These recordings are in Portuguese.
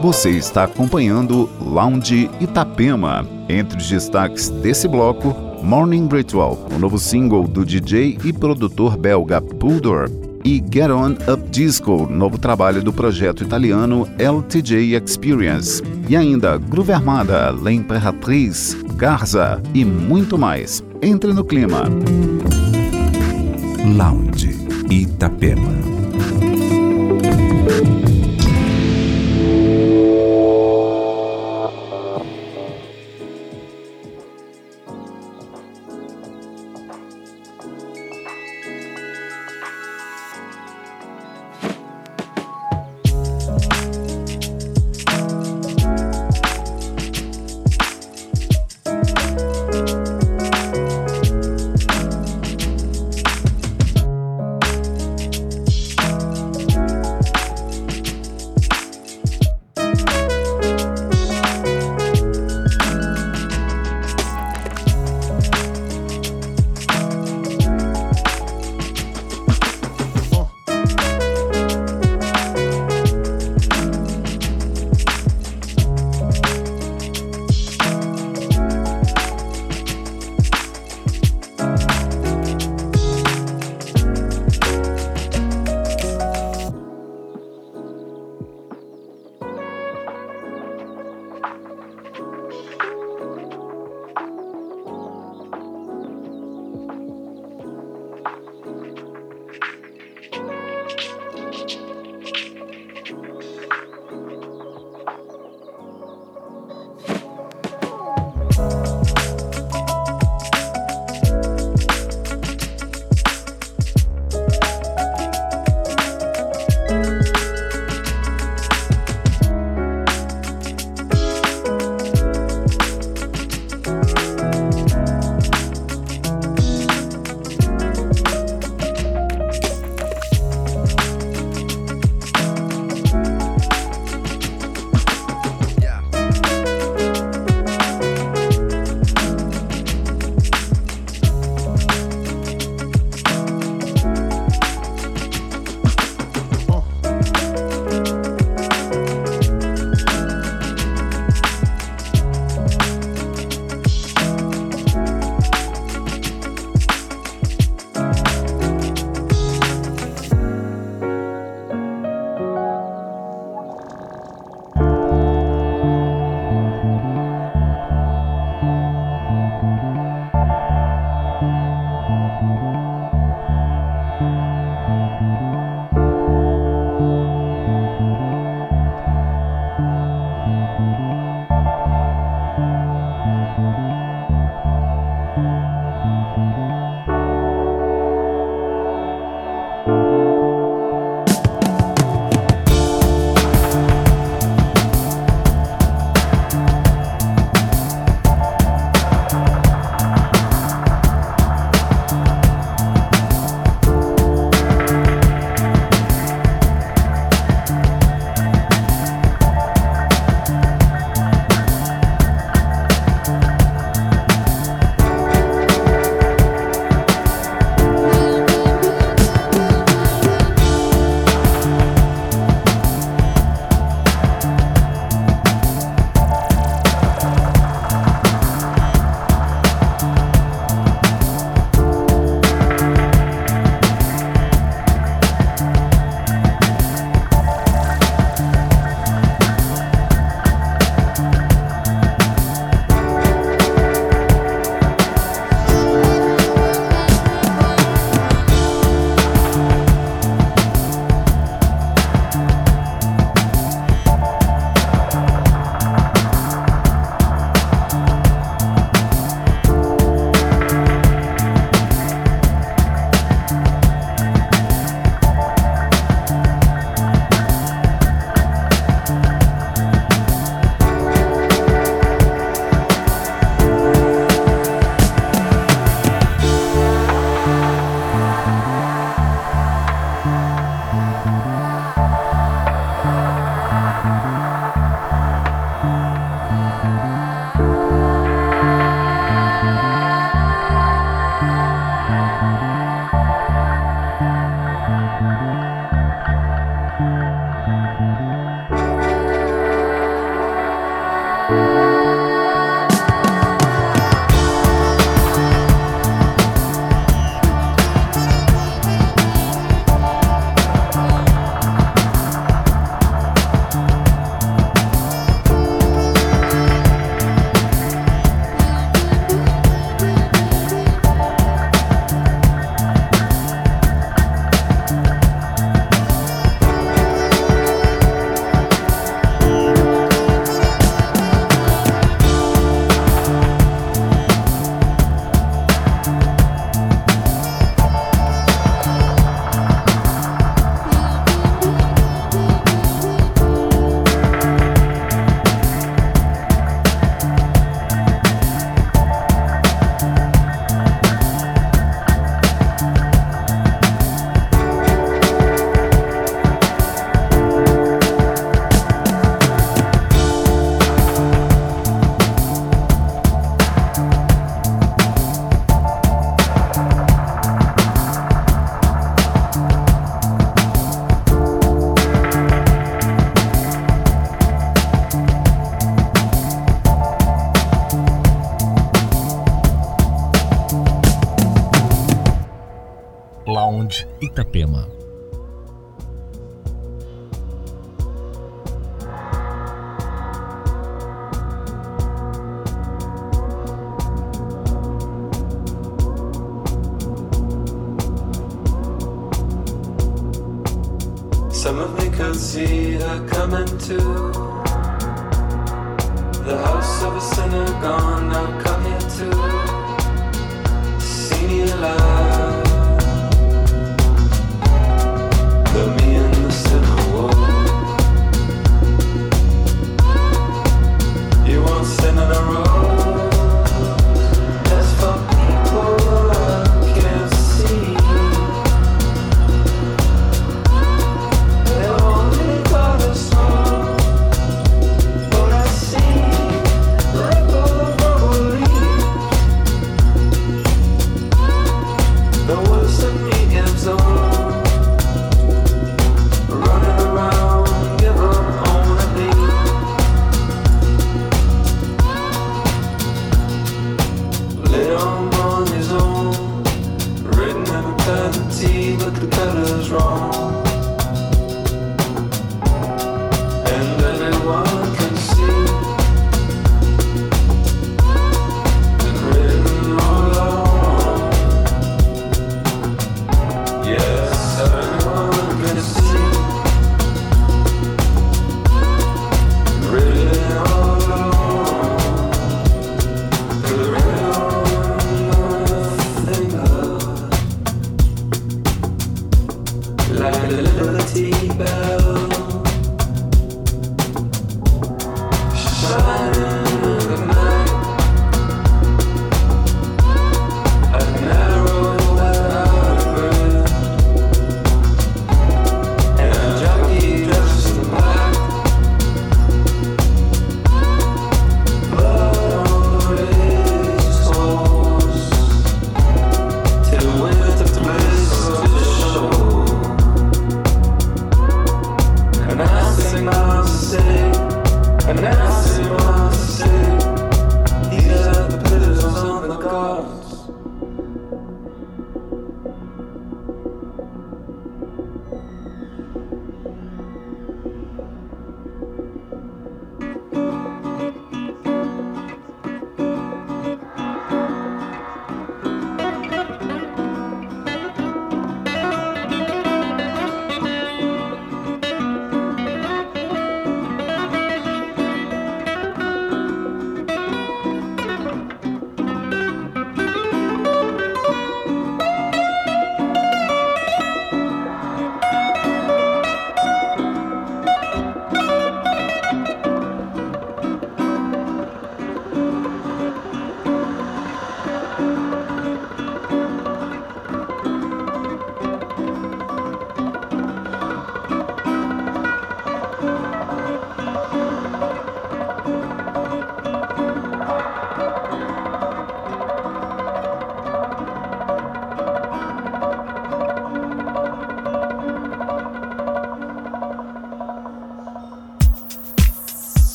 Você está acompanhando Lounge Itapema. Entre os destaques desse bloco, Morning Ritual, o novo single do DJ e produtor belga Pudor, e Get On Up Disco, novo trabalho do projeto italiano LTJ Experience. E ainda Groove Armada, L'Imperatriz, Garza e muito mais. Entre no clima. Lounge Itapema.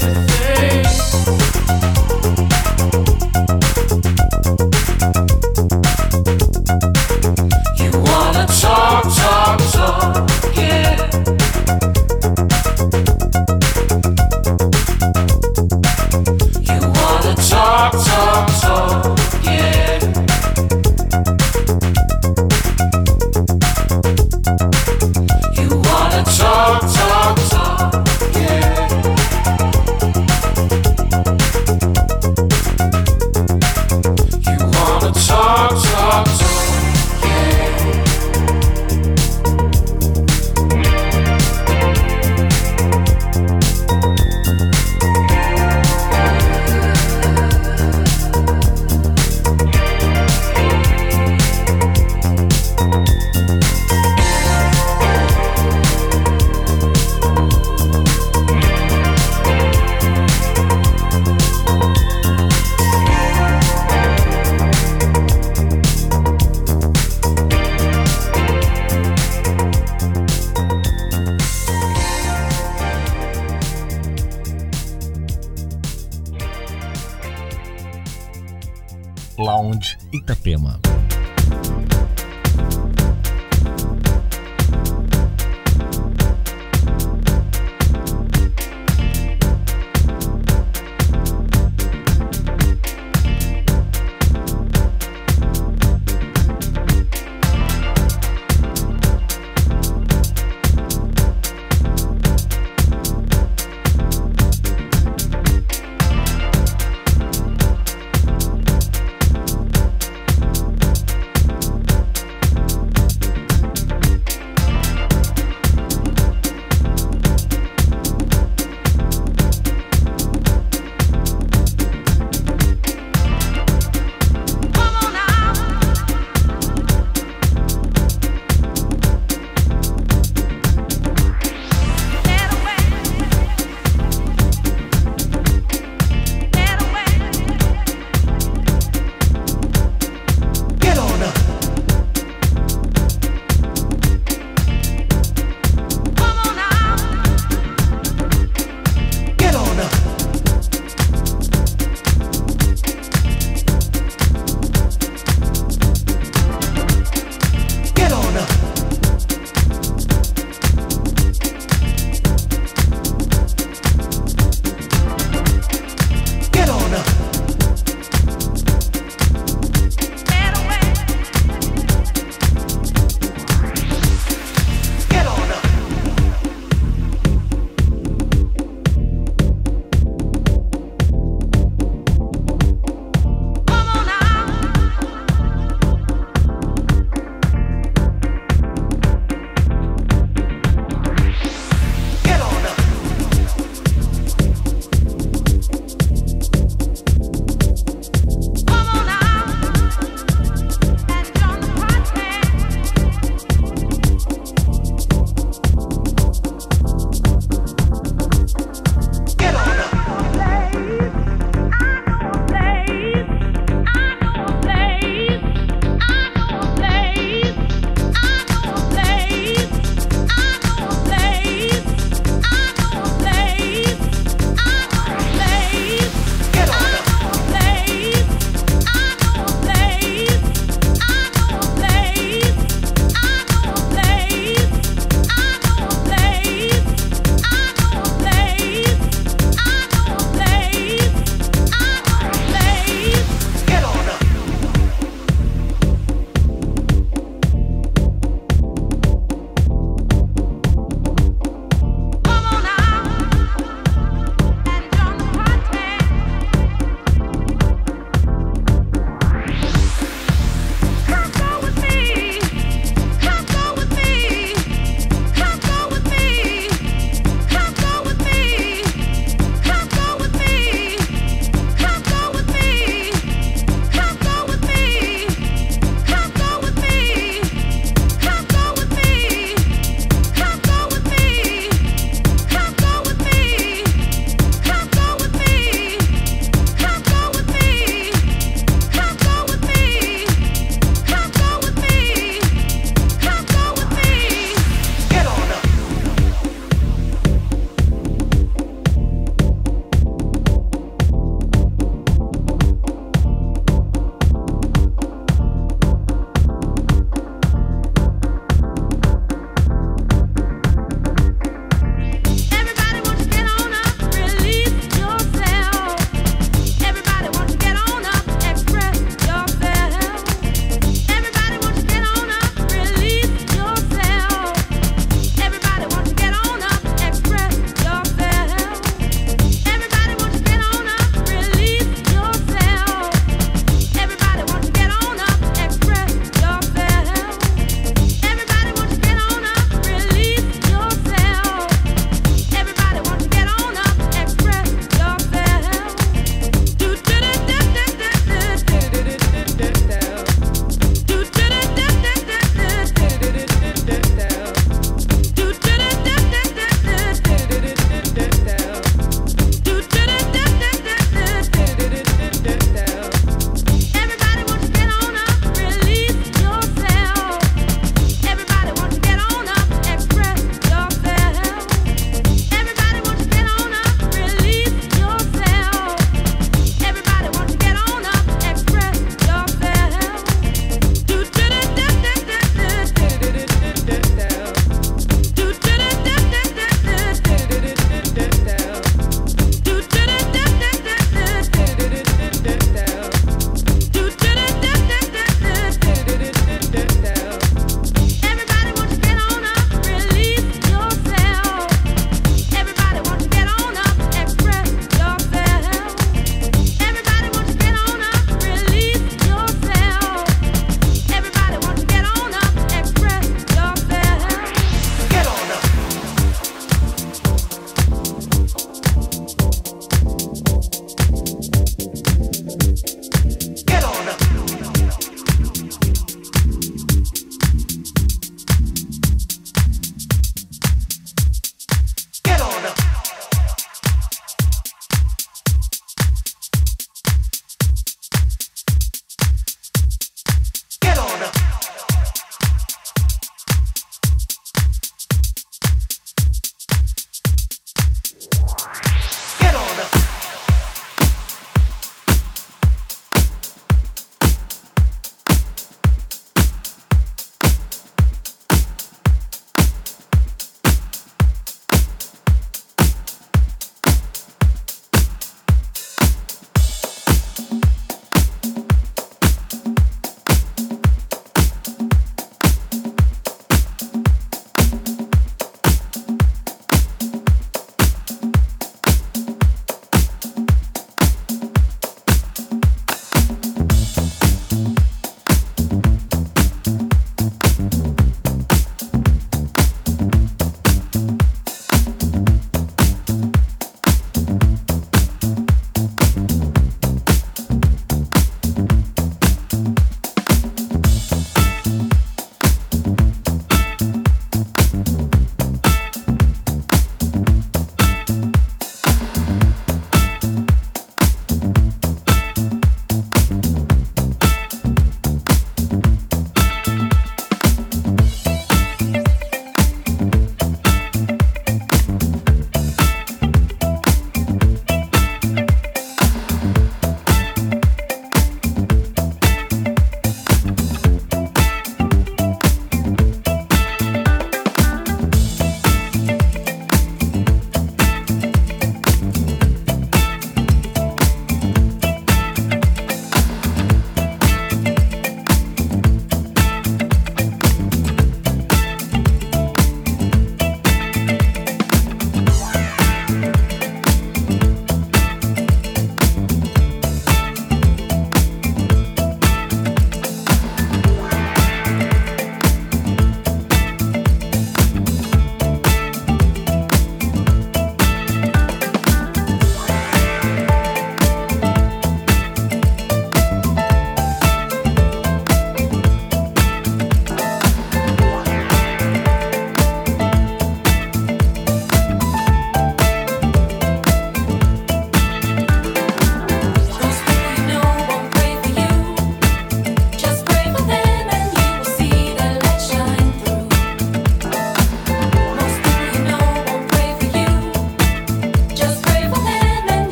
Bye.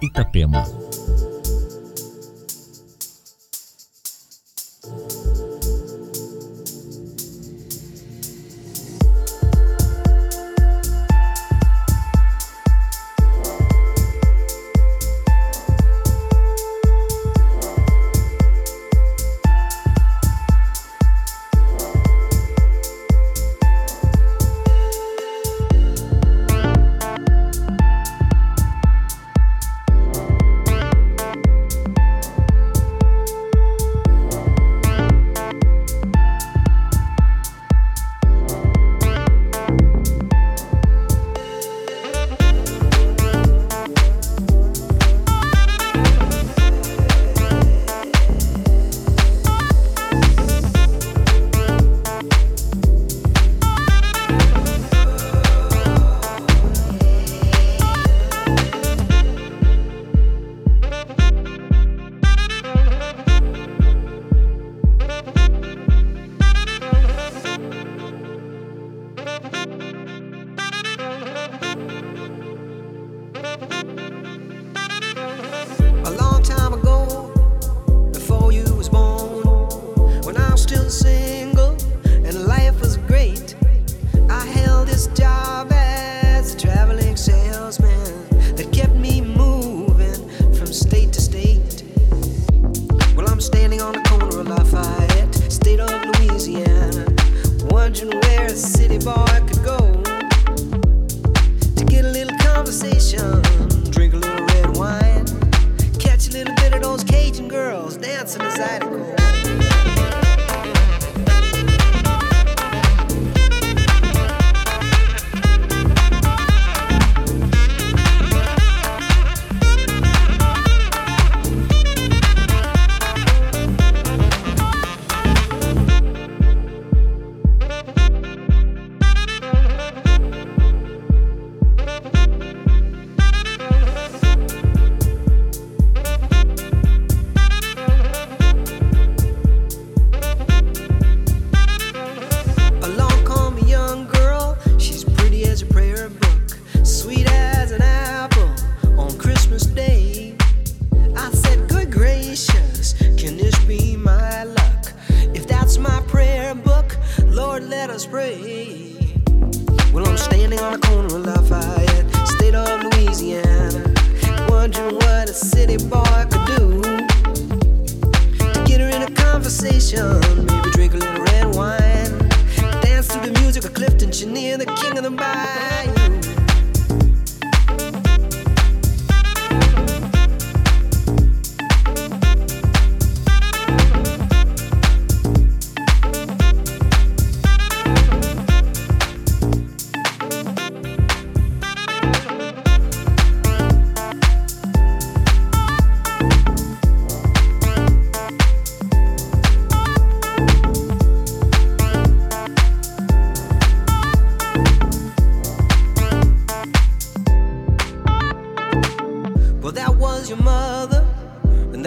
Itapema.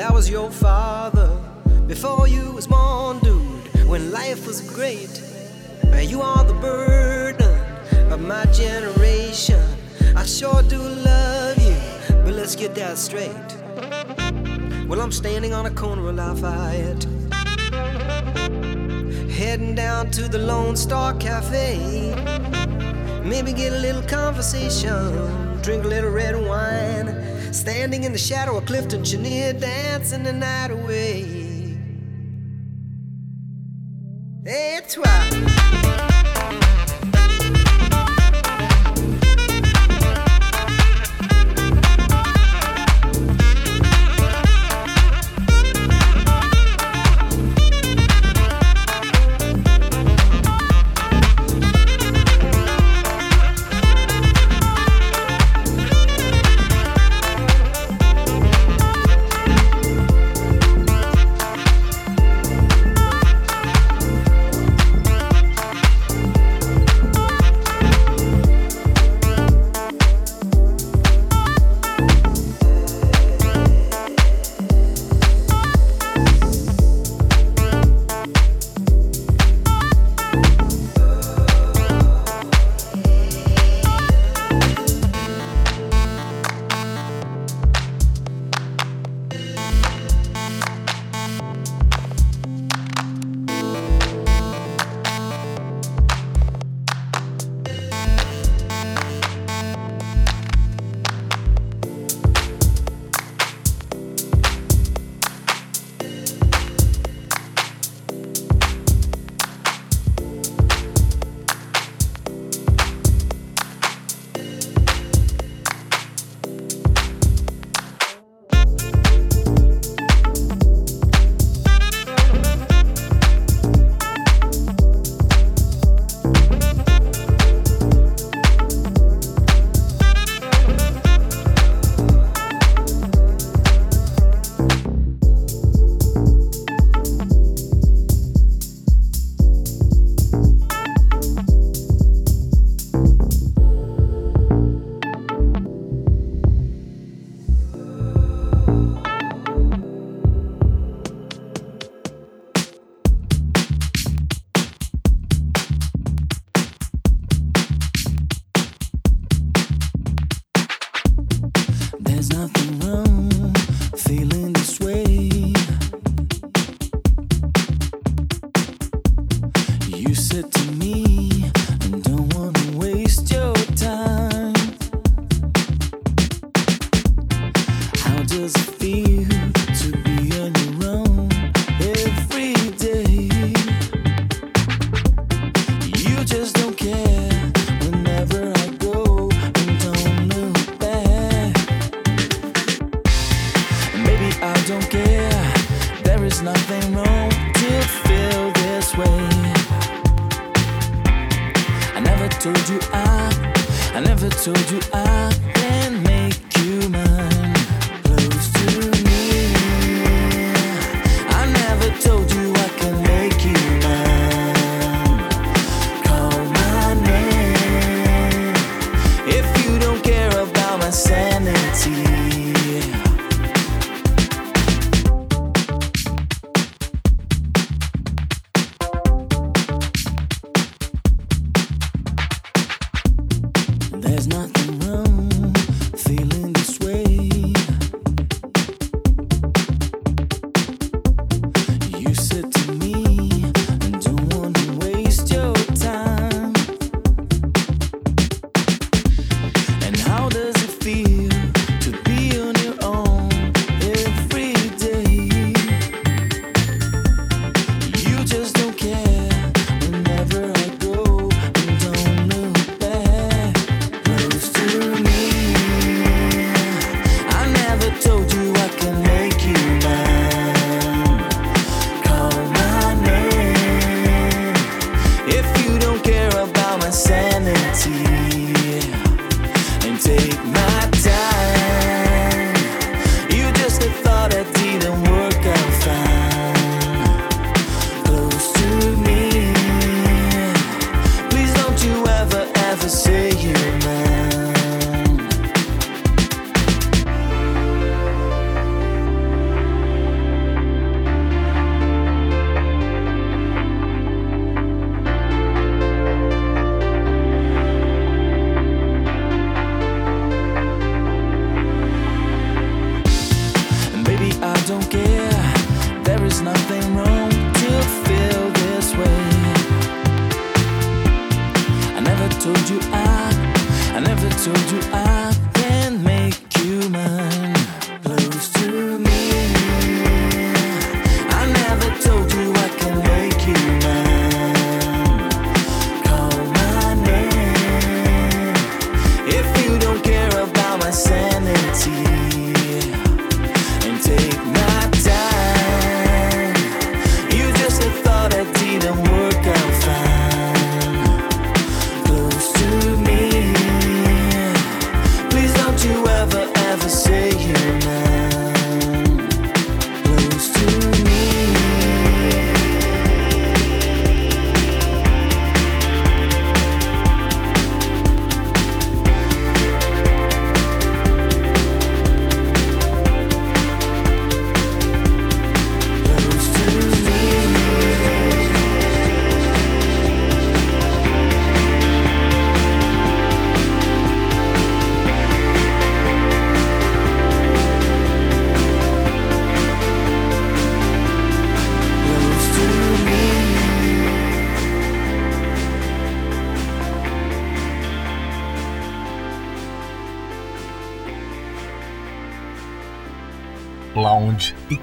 I was your father. Before you was born, dude, when life was great. You are the burden of my generation. I sure do love you, but let's get that straight. Well, I'm standing on a corner of Lafayette, heading down to the Lone Star Cafe. Maybe get a little conversation, drink a little red wine. Standing in the shadow of Clifton Chenier, dancing the night away.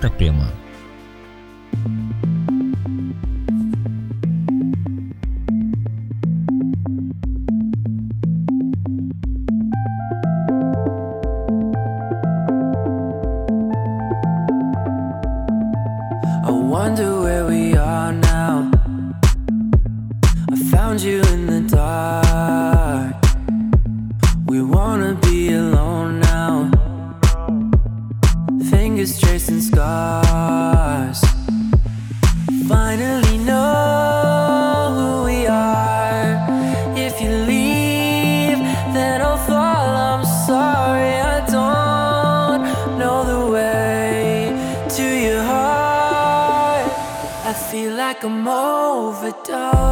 tập truyện overdose.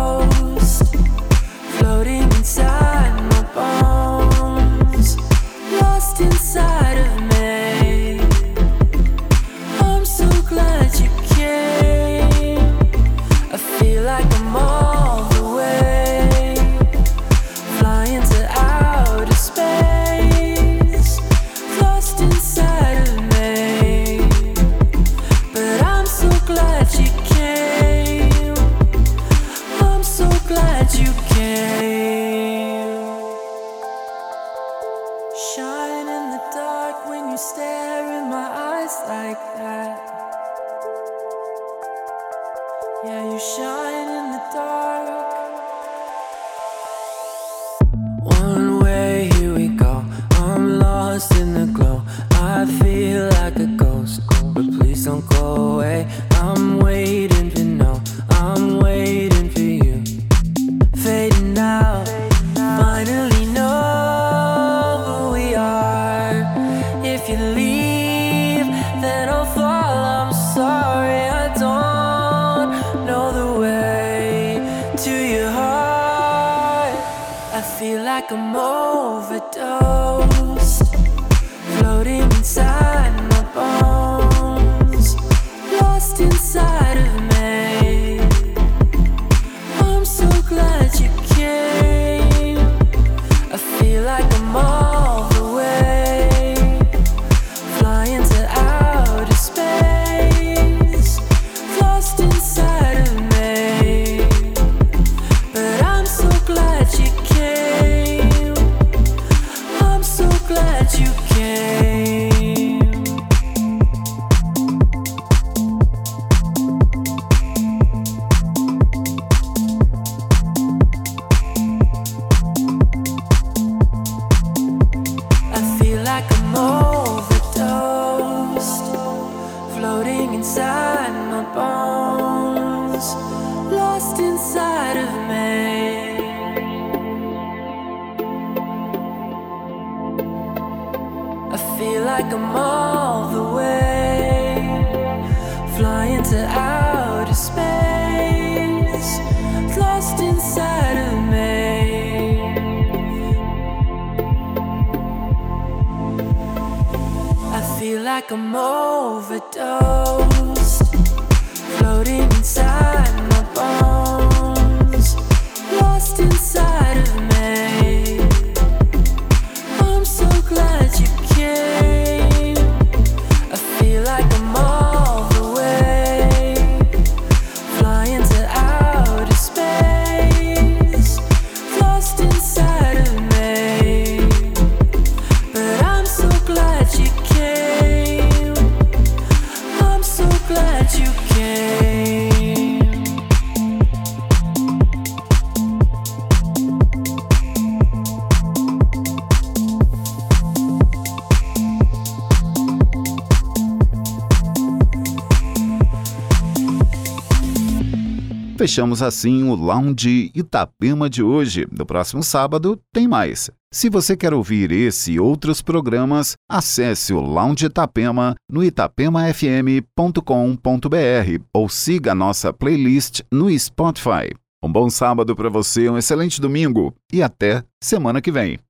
Fechamos assim o Lounge Itapema de hoje. No próximo sábado tem mais. Se você quer ouvir esse e outros programas, acesse o Lounge Itapema no itapemafm.com.br ou siga nossa playlist no Spotify. Um bom sábado para você, um excelente domingo e até semana que vem.